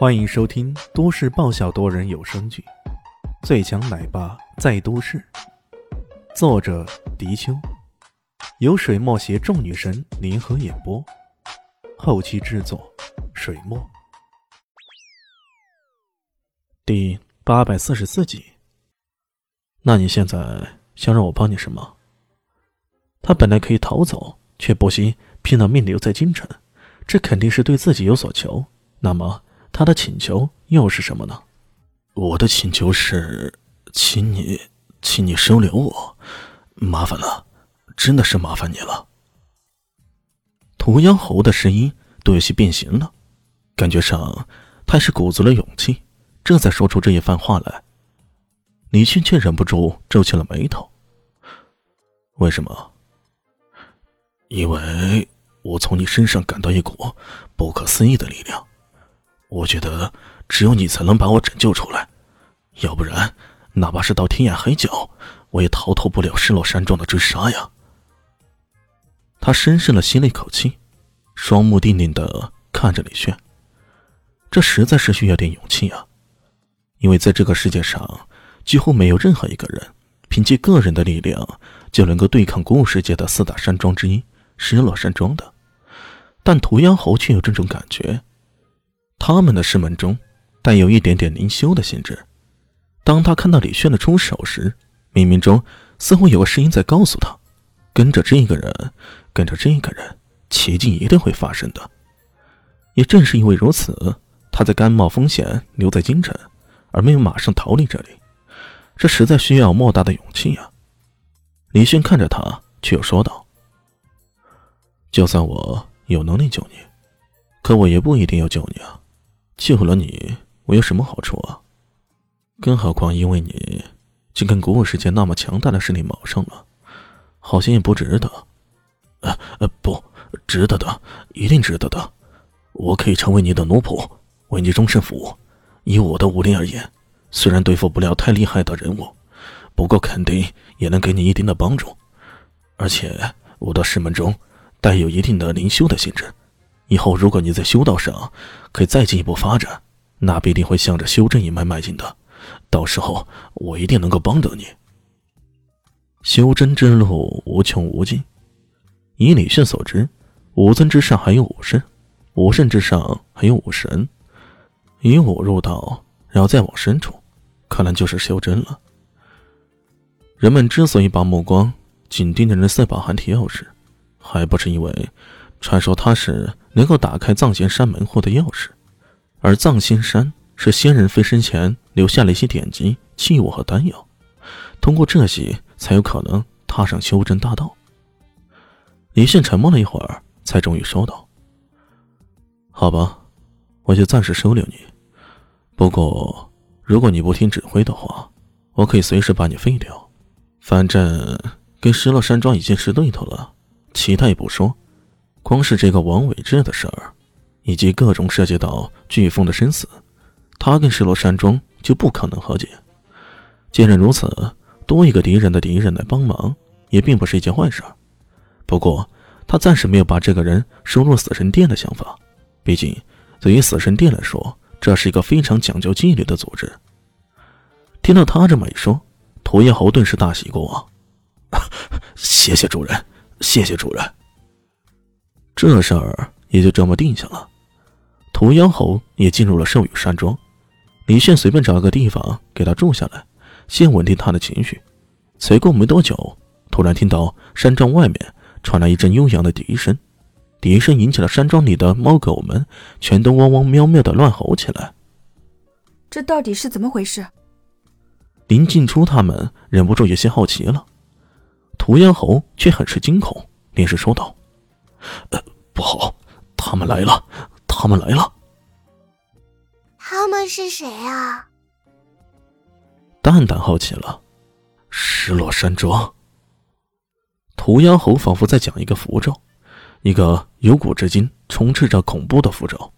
欢迎收听都市爆笑多人有声剧《最强奶爸在都市》，作者：迪秋，由水墨携众女神联合演播，后期制作：水墨。第八百四十四集。那你现在想让我帮你什么？他本来可以逃走，却不惜拼了命留在京城，这肯定是对自己有所求。那么？他的请求又是什么呢？我的请求是，请你，请你收留我，麻烦了，真的是麻烦你了。屠妖侯的声音都有些变形了，感觉上他是鼓足了勇气，这才说出这一番话来。李迅却忍不住皱起了眉头。为什么？因为我从你身上感到一股不可思议的力量。我觉得只有你才能把我拯救出来，要不然，哪怕是到天涯海角，我也逃脱不了失落山庄的追杀呀。他深深的吸了一口气，双目定定的看着李炫。这实在是需要点勇气啊，因为在这个世界上，几乎没有任何一个人凭借个人的力量就能够对抗古武世界的四大山庄之一失落山庄的。但屠妖侯却有这种感觉。他们的师门中带有一点点灵修的性质。当他看到李炫的出手时，冥冥中似乎有个声音在告诉他：“跟着这个人，跟着这个人，奇迹一定会发生的。”也正是因为如此，他在甘冒风险留在京城，而没有马上逃离这里。这实在需要莫大的勇气啊！李炫看着他，却又说道：“就算我有能力救你，可我也不一定要救你啊。”救了你，我有什么好处啊？更何况，因为你就跟古武世界那么强大的势力卯上了，好像也不值得。呃呃，不值得的，一定值得的。我可以成为你的奴仆，为你终身服务。以我的武力而言，虽然对付不了太厉害的人物，不过肯定也能给你一定的帮助。而且，我的师门中带有一定的灵修的性质。以后，如果你在修道上可以再进一步发展，那必定会向着修真一脉迈进的。到时候，我一定能够帮得你。修真之路无穷无尽，以李迅所知，武尊之上还有武圣，武圣之上还有武神。以武入道，然后再往深处，可能就是修真了。人们之所以把目光紧盯着那四把寒铁钥匙，还不是因为。传说它是能够打开藏仙山门户的钥匙，而藏仙山是仙人飞升前留下了一些典籍、器物和丹药，通过这些才有可能踏上修真大道。李现沉默了一会儿，才终于说道：“好吧，我就暂时收留你。不过，如果你不听指挥的话，我可以随时把你废掉。反正跟失落山庄已经是对头了，其他也不说。”光是这个王伟志的事儿，以及各种涉及到飓风的生死，他跟失落山庄就不可能和解。既然如此，多一个敌人的敌人来帮忙，也并不是一件坏事。不过，他暂时没有把这个人收入死神殿的想法。毕竟，对于死神殿来说，这是一个非常讲究纪律的组织。听到他这么一说，屠妖侯顿时大喜过望：“ 谢谢主人，谢谢主人。”这事儿也就这么定下了。屠妖猴也进入了兽羽山庄，李炫随便找个地方给他住下来，先稳定他的情绪。随过没多久，突然听到山庄外面传来一阵悠扬的笛声，笛声引起了山庄里的猫狗们全都汪汪喵喵的乱吼起来。这到底是怎么回事？林静初他们忍不住有些好奇了。屠妖猴却很是惊恐，连声说道。呃，不好，他们来了，他们来了。他们是谁啊？蛋蛋好奇了。失落山庄。涂妖猴仿佛在讲一个符咒，一个由古至今充斥着恐怖的符咒。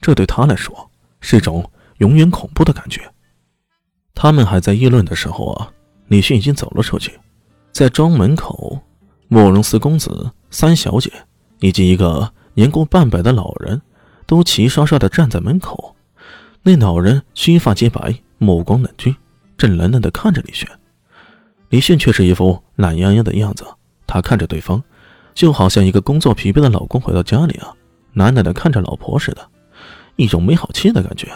这对他来说是一种永远恐怖的感觉。他们还在议论的时候啊，李迅已经走了出去，在庄门口，慕容四公子、三小姐。以及一个年过半百的老人，都齐刷刷的站在门口，那老人须发皆白，目光冷峻，正冷冷的看着李炫。李炫却是一副懒洋洋的样子，他看着对方，就好像一个工作疲惫的老公回到家里啊，懒懒的看着老婆似的，一种没好气的感觉。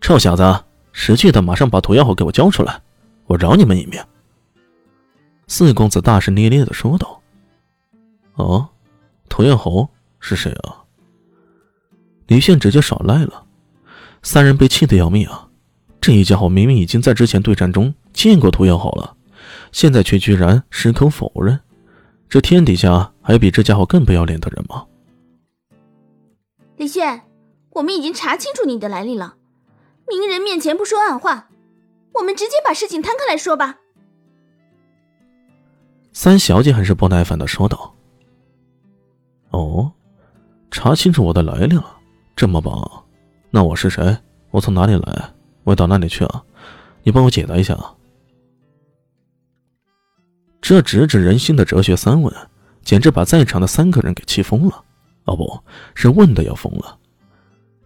臭小子，识趣的马上把毒药猴给我交出来，我饶你们一命。四公子大声咧咧的说道：“哦，涂艳红是谁啊？”李炫直接耍赖了，三人被气得要命啊！这一家伙明明已经在之前对战中见过涂艳红了，现在却居然矢口否认。这天底下还有比这家伙更不要脸的人吗？李炫，我们已经查清楚你的来历了，明人面前不说暗话，我们直接把事情摊开来说吧。三小姐很是不耐烦的说道：“哦，查清楚我的来历了。”这么棒，那我是谁？我从哪里来？我到哪里去啊？你帮我解答一下啊！这直指人心的哲学三问，简直把在场的三个人给气疯了。哦，不是问的要疯了。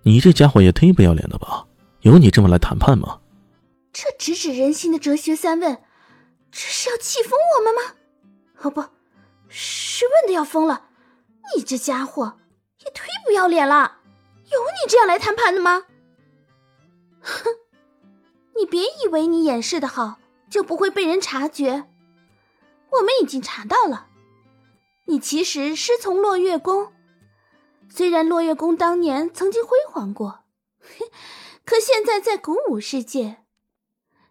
你这家伙也忒不要脸了吧？有你这么来谈判吗？这直指人心的哲学三问，这是要气疯我们吗？哦，不是问的要疯了。你这家伙也忒不要脸了。有你这样来谈判的吗？哼！你别以为你掩饰的好就不会被人察觉。我们已经查到了，你其实师从落月宫。虽然落月宫当年曾经辉煌过，可现在在古武世界，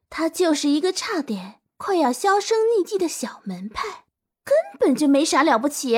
它就是一个差点快要销声匿迹的小门派，根本就没啥了不起。